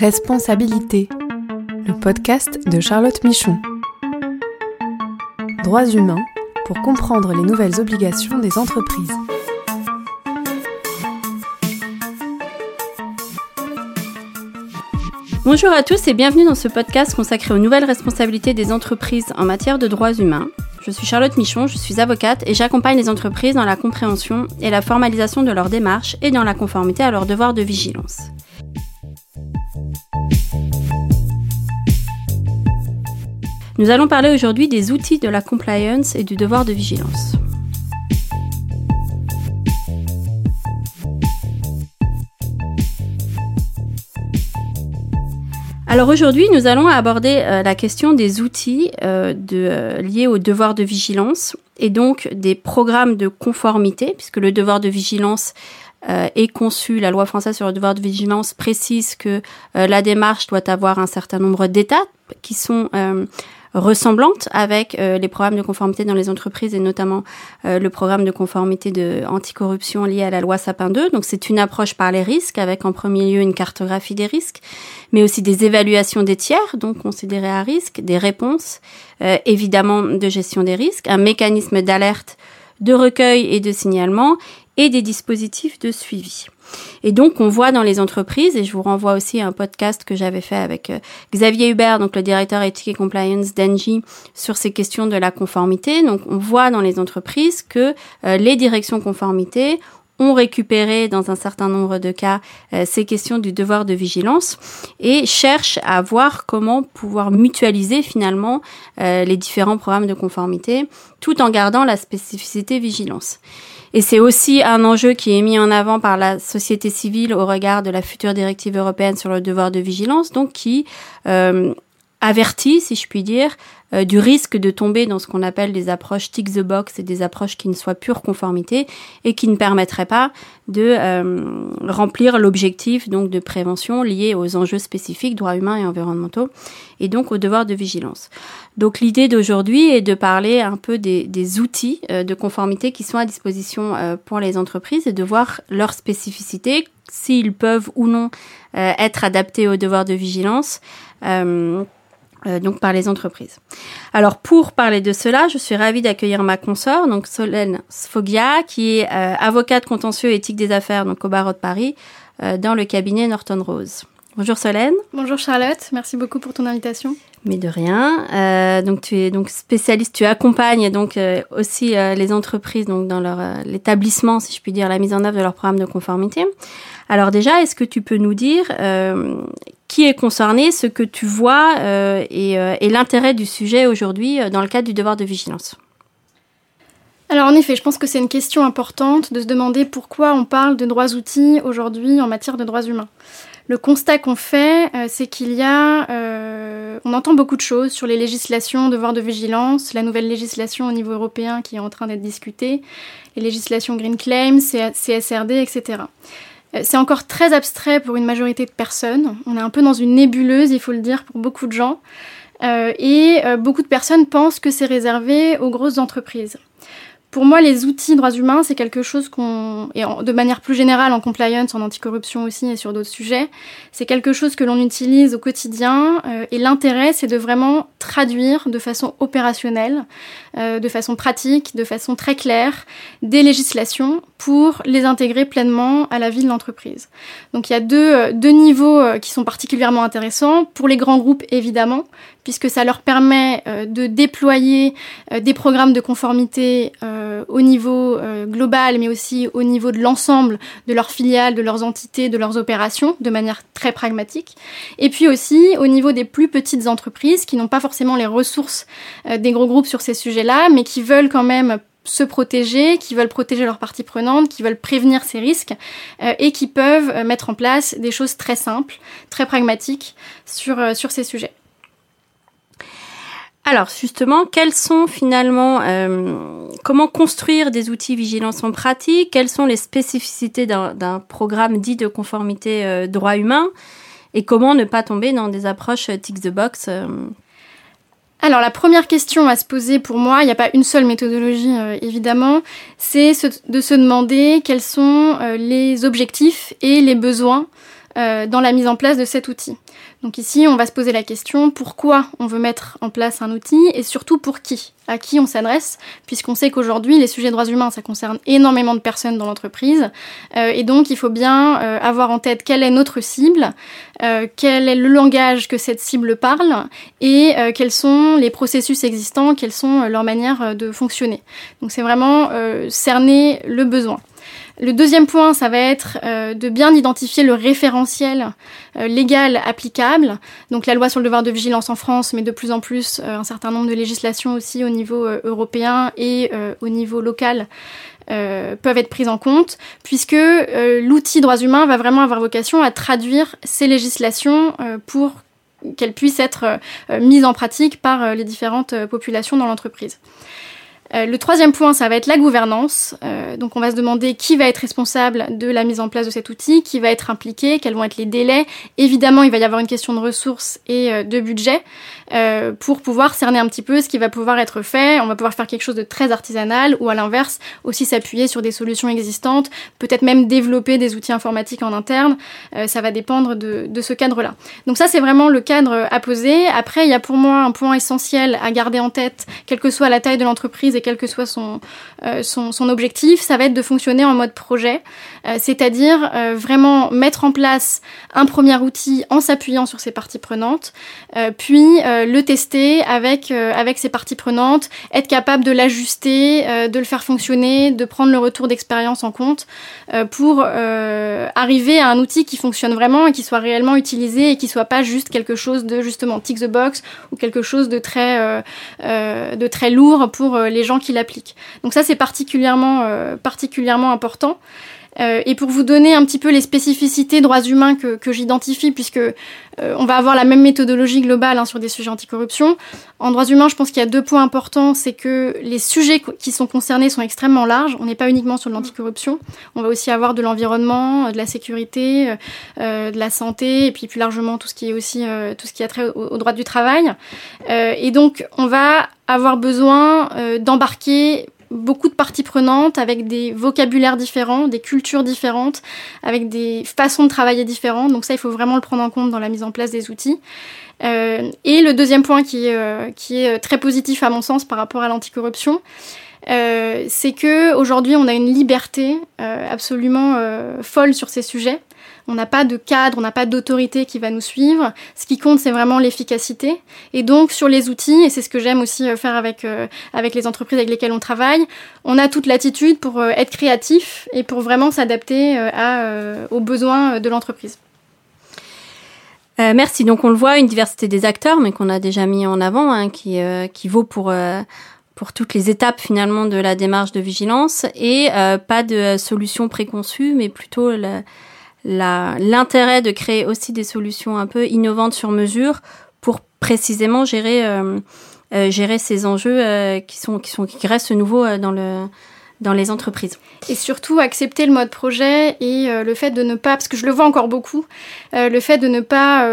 Responsabilité, le podcast de Charlotte Michon. Droits humains pour comprendre les nouvelles obligations des entreprises. Bonjour à tous et bienvenue dans ce podcast consacré aux nouvelles responsabilités des entreprises en matière de droits humains. Je suis Charlotte Michon, je suis avocate et j'accompagne les entreprises dans la compréhension et la formalisation de leurs démarches et dans la conformité à leurs devoirs de vigilance. Nous allons parler aujourd'hui des outils de la compliance et du devoir de vigilance. Alors aujourd'hui, nous allons aborder euh, la question des outils euh, euh, liés au devoir de vigilance et donc des programmes de conformité, puisque le devoir de vigilance est conçu, la loi française sur le devoir de vigilance précise que la démarche doit avoir un certain nombre d'étapes qui sont ressemblante avec euh, les programmes de conformité dans les entreprises et notamment euh, le programme de conformité de anticorruption lié à la loi Sapin 2. Donc c'est une approche par les risques avec en premier lieu une cartographie des risques, mais aussi des évaluations des tiers, donc considérés à risque, des réponses, euh, évidemment de gestion des risques, un mécanisme d'alerte, de recueil et de signalement et des dispositifs de suivi. Et donc, on voit dans les entreprises, et je vous renvoie aussi à un podcast que j'avais fait avec euh, Xavier Hubert, donc le directeur éthique et compliance d'Engie, sur ces questions de la conformité. Donc, on voit dans les entreprises que euh, les directions conformité ont récupéré dans un certain nombre de cas euh, ces questions du devoir de vigilance et cherchent à voir comment pouvoir mutualiser finalement les différents programmes de conformité tout en gardant la spécificité vigilance. Et c'est aussi un enjeu qui est mis en avant par la société civile au regard de la future directive européenne sur le devoir de vigilance, donc qui euh, avertit, si je puis dire, euh, du risque de tomber dans ce qu'on appelle des approches tick the box et des approches qui ne soient pure conformité et qui ne permettraient pas de euh, remplir l'objectif donc de prévention lié aux enjeux spécifiques droits humains et environnementaux et donc au devoir de vigilance. Donc l'idée d'aujourd'hui est de parler un peu des, des outils euh, de conformité qui sont à disposition pour les entreprises et de voir leurs spécificités, s'ils peuvent ou non être adaptés au devoir de vigilance. Euh, donc par les entreprises. Alors pour parler de cela, je suis ravie d'accueillir ma consort, donc Solène Sfogia, qui est euh, avocate contentieux éthique des affaires donc au barreau de Paris, euh, dans le cabinet Norton Rose. Bonjour Solène. Bonjour Charlotte, merci beaucoup pour ton invitation. Mais de rien. donc tu es donc spécialiste, tu accompagnes donc aussi les entreprises donc dans leur l'établissement, si je puis dire, la mise en œuvre de leur programme de conformité. Alors déjà, est-ce que tu peux nous dire qui est concerné, ce que tu vois euh, euh, et, l'intérêt du sujet aujourd'hui euh, dans le cadre du devoir de vigilance. Alors en effet, je pense que c'est une question importante de se demander pourquoi on parle de droits outils aujourd'hui en matière de droits humains. Le constat qu'on fait, c'est qu'il y a, on entend beaucoup de choses sur les législations, devoir de vigilance, la nouvelle législation au niveau européen qui est en train d'être discutée, les législations Green Claims, CSRD, etc. Euh, c'est encore très abstrait pour une majorité de personnes. On est un peu dans une nébuleuse, il faut le dire, pour beaucoup de gens. Euh, et euh, beaucoup de personnes pensent que c'est réservé aux grosses entreprises. Pour moi, les outils droits humains, c'est quelque chose qu'on, et de manière plus générale en compliance, en anticorruption aussi et sur d'autres sujets, c'est quelque chose que l'on utilise au quotidien. Et l'intérêt, c'est de vraiment traduire de façon opérationnelle, euh, de façon pratique, de façon très claire, des législations pour les intégrer pleinement à la vie de l'entreprise. Donc il y a deux, euh, deux niveaux qui sont particulièrement intéressants. Pour les grands groupes, évidemment, puisque ça leur permet euh, de déployer euh, des programmes de conformité euh, au niveau global, mais aussi au niveau de l'ensemble de leurs filiales, de leurs entités, de leurs opérations, de manière très pragmatique. Et puis aussi au niveau des plus petites entreprises qui n'ont pas forcément les ressources des gros groupes sur ces sujets-là, mais qui veulent quand même se protéger, qui veulent protéger leurs parties prenantes, qui veulent prévenir ces risques et qui peuvent mettre en place des choses très simples, très pragmatiques sur, sur ces sujets. Alors justement, quels sont finalement, euh, comment construire des outils vigilance en pratique? Quelles sont les spécificités d'un programme dit de conformité euh, droit humain? Et comment ne pas tomber dans des approches euh, tick the box alors la première question à se poser pour moi, il n'y a pas une seule méthodologie évidemment, c'est de se demander quels sont les objectifs et les besoins dans la mise en place de cet outil. Donc ici, on va se poser la question pourquoi on veut mettre en place un outil et surtout pour qui À qui on s'adresse Puisqu'on sait qu'aujourd'hui, les sujets droits humains, ça concerne énormément de personnes dans l'entreprise. et donc, il faut bien avoir en tête quelle est notre cible, quel est le langage que cette cible parle et quels sont les processus existants, quelles sont leurs manières de fonctionner. Donc c'est vraiment cerner le besoin. Le deuxième point, ça va être euh, de bien identifier le référentiel euh, légal applicable. Donc la loi sur le devoir de vigilance en France, mais de plus en plus euh, un certain nombre de législations aussi au niveau européen et au niveau local peuvent être prises en compte, puisque l'outil droits humains va vraiment avoir vocation à traduire ces législations pour qu'elles puissent être mises en pratique par les différentes populations dans l'entreprise. Euh, le troisième point, ça va être la gouvernance. Euh, donc on va se demander qui va être responsable de la mise en place de cet outil, qui va être impliqué, quels vont être les délais. Évidemment, il va y avoir une question de ressources et euh, de budget pour pouvoir cerner un petit peu ce qui va pouvoir être fait. On va pouvoir faire quelque chose de très artisanal ou à l'inverse aussi s'appuyer sur des solutions existantes, peut-être même développer des outils informatiques en interne. ça va dépendre de, de ce cadre-là. Donc ça, c'est vraiment le cadre à poser. Après, il y a pour moi un point essentiel à garder en tête, quelle que soit la taille de l'entreprise et quel que soit son, euh, son, son, objectif, ça va être de fonctionner en mode projet, euh, c'est-à-dire euh, vraiment mettre en place un premier outil en s'appuyant sur ses parties prenantes, puis le tester avec, avec ses parties prenantes, être capable de l'ajuster, de le faire fonctionner, de prendre le retour d'expérience en compte pour arriver à un outil qui fonctionne vraiment et qui soit réellement utilisé et qui soit pas juste quelque chose de justement tick the box ou quelque chose de très, de très lourd pour les gens qui l'appliquent. Donc ça c'est particulièrement, euh, particulièrement important. Euh, et pour vous donner un petit peu les spécificités droits humains que, que j'identifie, puisque euh, on va avoir la même méthodologie globale hein, sur des sujets anticorruption. En droits humains, je pense qu'il y a deux points importants, c'est que les sujets qui sont concernés sont extrêmement larges. On n'est pas uniquement sur l'anticorruption, on va aussi avoir de l'environnement, de la sécurité, de la santé, et puis plus largement tout ce qui est aussi tout ce qui a trait au, au droit du travail. et donc, on va avoir besoin d'embarquer beaucoup de parties prenantes avec des vocabulaires différents, des cultures différentes, avec des façons de travailler différentes. Donc ça, il faut vraiment le prendre en compte dans la mise en place des outils. Euh, et le deuxième point qui est, euh, est très positif à mon sens par rapport à l'anticorruption, euh, c'est que aujourd'hui on a une liberté euh, absolument euh, folle sur ces sujets. On n'a pas de cadre, on n'a pas d'autorité qui va nous suivre. Ce qui compte, c'est vraiment l'efficacité. Et donc, sur les outils, et c'est ce que j'aime aussi faire avec, avec les entreprises avec lesquelles on travaille, on a toute l'attitude pour être créatif et pour vraiment s'adapter aux besoins de l'entreprise. merci. Donc, on le voit, une diversité des acteurs, mais qu'on a déjà mis en avant, hein, qui, qui vaut pour pour toutes les étapes finalement de la démarche de vigilance et euh, pas de solution préconçue, mais plutôt l'intérêt de créer aussi des solutions un peu innovantes sur mesure pour précisément gérer euh, euh, gérer ces enjeux qui sont qui sont qui restent nouveaux dans le dans les entreprises. Et surtout accepter le mode projet et le fait de ne pas, parce que je le vois encore beaucoup, le fait de ne pas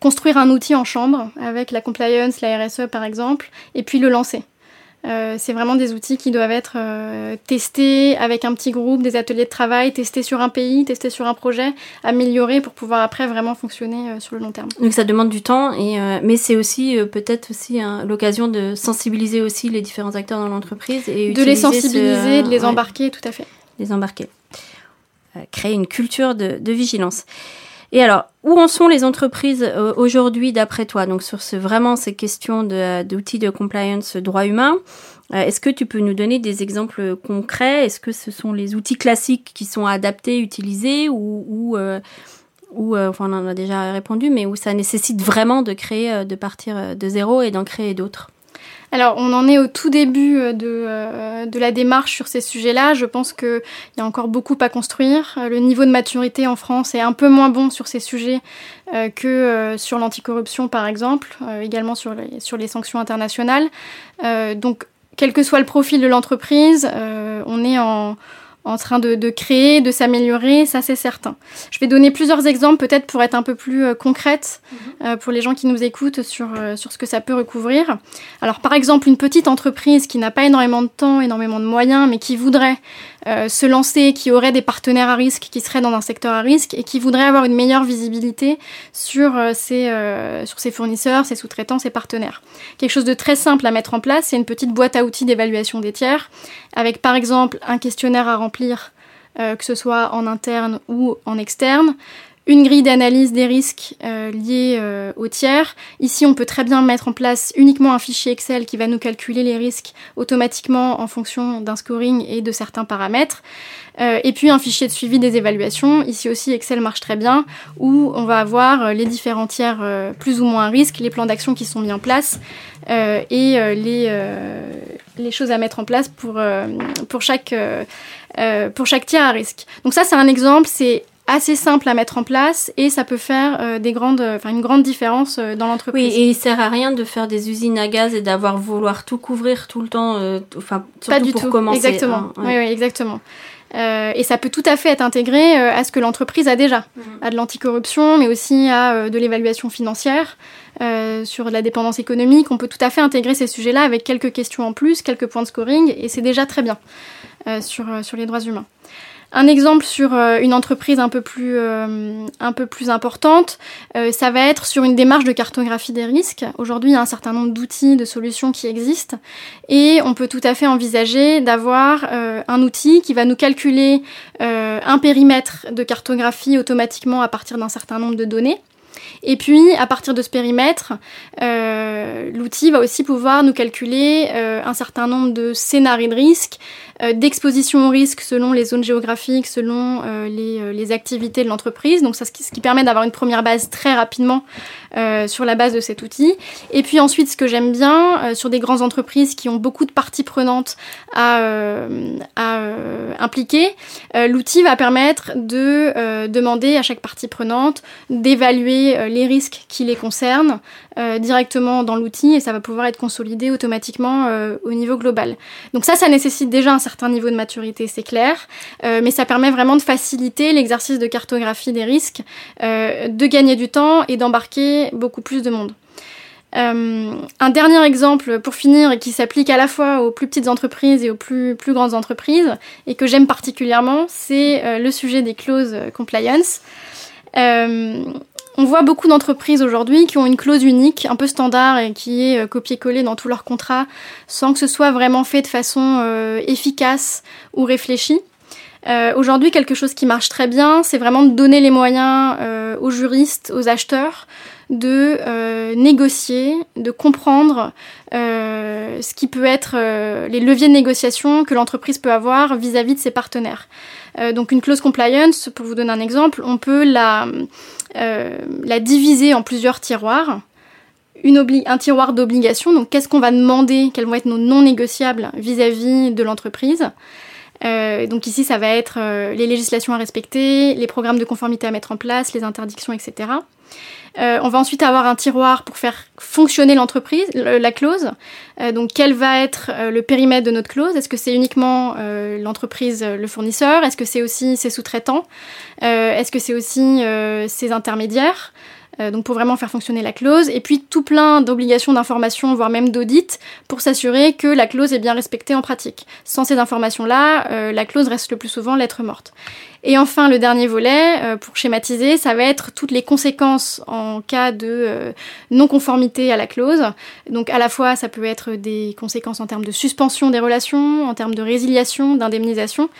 construire un outil en chambre avec la compliance, la RSE par exemple, et puis le lancer. Euh, c'est vraiment des outils qui doivent être euh, testés avec un petit groupe, des ateliers de travail, testés sur un pays, testés sur un projet, améliorés pour pouvoir après vraiment fonctionner euh, sur le long terme. Donc ça demande du temps, et, mais c'est aussi peut-être aussi hein, l'occasion de sensibiliser aussi les différents acteurs dans l'entreprise et de les sensibiliser, de les embarquer, tout à fait. Les embarquer, créer une culture de, de vigilance. Et alors, où en sont les entreprises euh, aujourd'hui d'après toi? Donc sur ce, vraiment ces questions d'outils de, compliance droit humain, euh, est-ce que tu peux nous donner des exemples concrets? Est-ce que ce sont les outils classiques qui sont adaptés, utilisés ou, ou, euh, ou enfin on en a déjà répondu, mais où ça nécessite vraiment de créer, de partir de zéro et d'en créer d'autres? Alors, on en est au tout début euh, de, euh, de la démarche sur ces sujets-là. Je pense qu'il y a encore beaucoup à construire. Euh, le niveau de maturité en France est un peu moins bon sur ces sujets que sur l'anticorruption, par exemple, également sur les sanctions internationales. donc, quel que soit le profil de l'entreprise, on est en en train de, créer, de s'améliorer, ça c'est certain. Je vais donner plusieurs exemples peut-être pour être un peu plus euh, concrète mhm. euh, pour les gens qui nous écoutent sur, euh, sur ce que ça peut recouvrir. Alors par exemple une petite entreprise qui n'a pas énormément de temps, énormément de moyens, mais qui voudrait se lancer, qui aurait des partenaires à risque, qui serait dans un secteur à risque et qui voudrait avoir une meilleure visibilité sur, ses, sur ses fournisseurs, ses sous-traitants, ses partenaires. Quelque chose de très simple à mettre en place, c'est une petite boîte à outils d'évaluation des tiers, avec par exemple un questionnaire à remplir, euh, que ce soit en interne ou en externe, une grille d'analyse des risques euh, liés euh, aux tiers. Ici, on peut très bien mettre en place uniquement un fichier Excel qui va nous calculer les risques automatiquement en fonction d'un scoring et de certains paramètres. et puis un fichier de suivi des évaluations. Ici aussi, Excel marche très bien, où on va avoir les différents tiers plus ou moins à risque, les plans d'action qui sont mis en place et les, choses à mettre en place pour, euh, chaque, euh, euh, pour chaque tiers à risque. Donc ça, c'est un exemple, c'est assez simple à mettre en place et ça peut faire des grandes, enfin une grande différence dans l'entreprise. Oui, et il sert à rien de faire des usines à gaz et d'avoir vouloir tout couvrir tout le temps, enfin surtout Pas du pour tout. commencer. Exactement. Hein, oui, oui, exactement. Euh, et ça peut tout à fait être intégré euh, à ce que l'entreprise a déjà, mhm. à de l'anticorruption, mais aussi à euh, de l'évaluation financière, sur la dépendance économique. On peut tout à fait intégrer ces sujets-là avec quelques questions en plus, quelques points de scoring, et c'est déjà très bien sur, sur les droits humains. Un exemple sur euh, une entreprise un peu plus, euh, importante, euh, ça va être sur une démarche de cartographie des risques. Aujourd'hui, il y a un certain nombre d'outils, de solutions qui existent, et on peut tout à fait envisager d'avoir un outil qui va nous calculer un périmètre de cartographie automatiquement à partir d'un certain nombre de données. Et puis, à partir de ce périmètre, l'outil va aussi pouvoir nous calculer un certain nombre de scénarios de risque, euh, d'exposition au risque selon les zones géographiques, selon euh, euh, les, activités de l'entreprise. Donc ça, ce qui, permet d'avoir une première base très rapidement sur la base de cet outil. Et puis ensuite, ce que j'aime bien sur des grandes entreprises qui ont beaucoup de parties prenantes à impliquer, l'outil va permettre de demander à chaque partie prenante d'évaluer les risques qui les concernent directement dans l'outil et ça va pouvoir être consolidé automatiquement au niveau global. Donc ça, ça nécessite déjà un certain niveau de maturité, c'est clair, euh, mais ça permet vraiment de faciliter l'exercice de cartographie des risques, euh, de gagner du temps et d'embarquer beaucoup plus de monde. Euh, un dernier exemple pour finir qui s'applique à la fois aux plus petites entreprises et aux plus grandes entreprises et que j'aime particulièrement, c'est le sujet des clauses compliance. On voit beaucoup d'entreprises aujourd'hui qui ont une clause unique, un peu standard et qui est euh, copié-collé dans tous leurs contrats, sans que ce soit vraiment fait de façon euh, efficace ou réfléchie. Euh, aujourd'hui, quelque chose qui marche très bien, c'est vraiment de donner les moyens aux juristes, aux acheteurs, de négocier, de comprendre ce qui peut être les leviers de négociation que l'entreprise peut avoir vis-à-vis -vis de ses partenaires. donc une clause compliance, pour vous donner un exemple, on peut la euh, la diviser en plusieurs tiroirs. un tiroir d'obligation, donc qu'est-ce qu'on va demander, quels vont être nos non négociables vis-à-vis de l'entreprise. Euh, donc ici, ça va être euh, les législations à respecter, les programmes de conformité à mettre en place, les interdictions, etc. on va ensuite avoir un tiroir pour faire fonctionner l'entreprise, la clause. donc quel va être le périmètre de notre clause? Est-ce que c'est uniquement l'entreprise, le fournisseur? Est-ce que c'est aussi ses sous-traitants? Euh, est-ce que c'est aussi euh, ces intermédiaires? euh, donc pour vraiment faire fonctionner la clause, et puis tout plein d'obligations d'information, voire même d'audit, pour s'assurer que la clause est bien respectée en pratique. Sans ces informations-là, la clause reste le plus souvent lettre morte. Et enfin, le dernier volet, euh, pour schématiser, ça va être toutes les conséquences en cas de euh, non-conformité à la clause. Donc à la fois, ça peut être des conséquences en termes de suspension des relations, en termes de résiliation, d'indemnisation.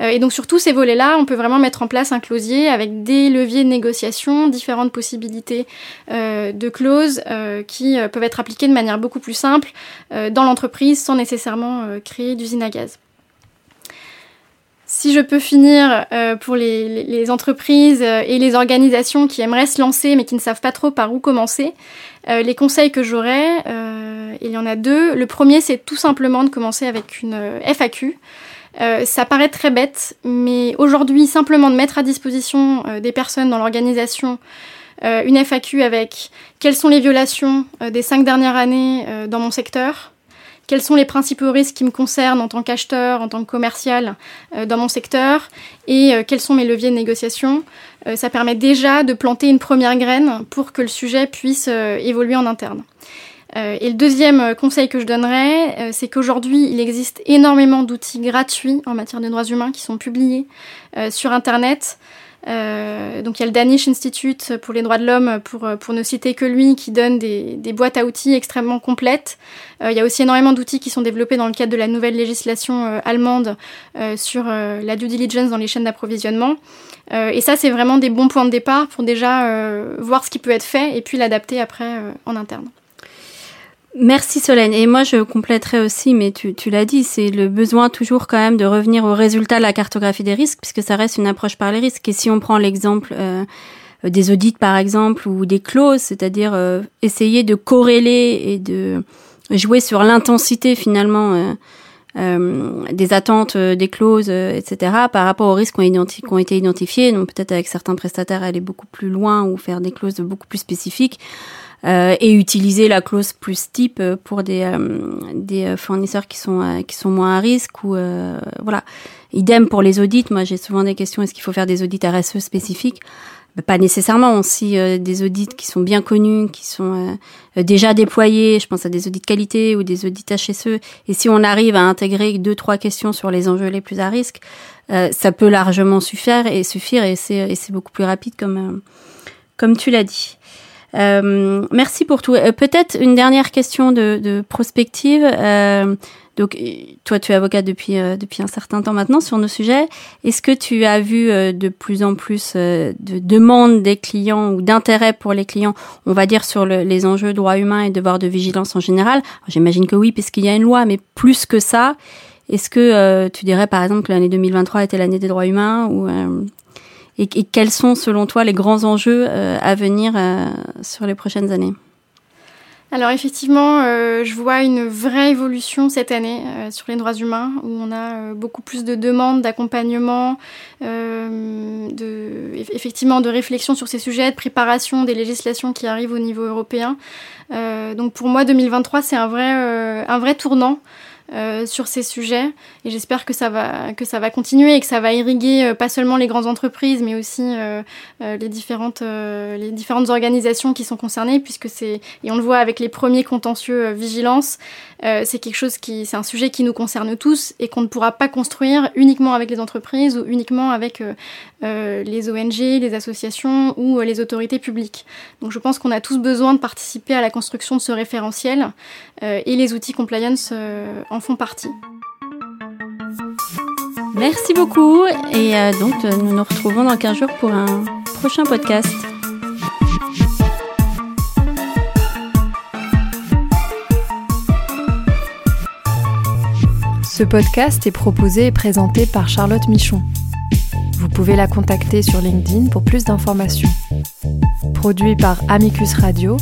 Euh, et donc sur tous ces volets-là, on peut vraiment mettre en place un clausier avec des leviers de négociation, différentes possibilités de clauses qui peuvent être appliquées de manière beaucoup plus simple dans l'entreprise sans nécessairement créer d'usine à gaz. Si je peux finir euh, pour les, entreprises euh, et les organisations qui aimeraient se lancer mais qui ne savent pas trop par où commencer, euh, les conseils que j'aurais, il y en a deux. Le premier, c'est tout simplement de commencer avec une FAQ. ça paraît très bête, mais aujourd'hui, simplement de mettre à disposition des personnes dans l'organisation une FAQ avec quelles sont les violations des cinq dernières années dans mon secteur, quels sont les principaux risques qui me concernent en tant qu'acheteur, en tant que commercial dans mon secteur et quels sont mes leviers de négociation? ça permet déjà de planter une première graine pour que le sujet puisse évoluer en interne. Euh, et le deuxième euh, conseil que je donnerais, euh, c'est qu'aujourd'hui, il existe énormément d'outils gratuits en matière de droits humains qui sont publiés sur Internet. Donc il y a le Danish Institute pour les droits de l'homme, pour, pour ne citer que lui, qui donne des, des boîtes à outils extrêmement complètes. il y a aussi énormément d'outils qui sont développés dans le cadre de la nouvelle législation allemande sur la due diligence dans les chaînes d'approvisionnement. et ça, c'est vraiment des bons points de départ pour déjà voir ce qui peut être fait et puis l'adapter après en interne. Merci Solène. Et moi, je compléterai aussi, mais tu, tu l'as dit, c'est le besoin toujours quand même de revenir au résultat de la cartographie des risques, puisque ça reste une approche par les risques. Et si on prend l'exemple euh, des audits, par exemple, ou des clauses, c'est-à-dire euh, essayer de corréler et de jouer sur l'intensité finalement euh, des attentes des clauses, etc., par rapport aux risques qui ont été identifiés. Donc peut-être avec certains prestataires aller beaucoup plus loin ou faire des clauses beaucoup plus spécifiques. Euh, et utiliser la clause plus type pour des, euh, des fournisseurs qui sont, euh, qui sont moins à risque ou voilà. Idem pour les audits. Moi, j'ai souvent des questions. Est-ce qu'il faut faire des audits RSE spécifiques? Bah, Pas nécessairement. Aussi des audits qui sont bien connus, qui sont déjà déployés. Je pense à des audits qualité ou des audits HSE. Et si on arrive à intégrer deux trois questions sur les enjeux les plus à risque, ça peut largement suffire et suffire et c'est beaucoup plus rapide comme comme tu l'as dit. Euh, merci pour tout. Euh, peut-être une dernière question de, de prospective. Euh, donc, toi, tu es avocat depuis depuis un certain temps maintenant sur nos sujets. Est-ce que tu as vu de plus en plus de demandes des clients ou d'intérêt pour les clients, on va dire sur le, les enjeux droits humains et devoirs de vigilance en général? J'imagine que oui, puisqu'il y a une loi, mais plus que ça. Est-ce que tu dirais par exemple que l'année 2023 était l'année des droits humains ou et, quels sont, selon toi, les grands enjeux euh, à venir euh, sur les prochaines années? Alors effectivement, euh, je vois une vraie évolution cette année sur les droits humains, où on a beaucoup plus de demandes d'accompagnement, effectivement de réflexion sur ces sujets, de préparation des législations qui arrivent au niveau européen. donc pour moi, 2023, c'est un vrai, un vrai tournant. Euh, sur ces sujets et j'espère que ça va que ça va continuer et que ça va irriguer euh, pas seulement les grandes entreprises mais aussi euh, les différentes les différentes organisations qui sont concernées puisque c'est et on le voit avec les premiers contentieux vigilance c'est quelque chose qui c'est un sujet qui nous concerne tous et qu'on ne pourra pas construire uniquement avec les entreprises ou uniquement avec les ONG, les associations ou les autorités publiques. Donc je pense qu'on a tous besoin de participer à la construction de ce référentiel et les outils compliance en font partie. Merci beaucoup et euh, donc euh, nous nous retrouvons dans 15 jours pour un prochain podcast. Ce podcast est proposé et présenté par Charlotte Michon. Vous pouvez la contacter sur LinkedIn pour plus d'informations. Produit par Amicus Radio,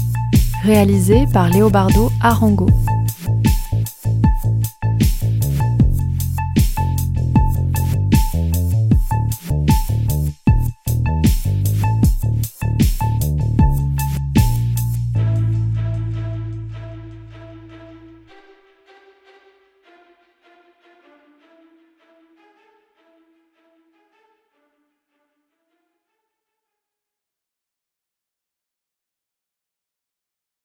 réalisé par Léobardo Arango.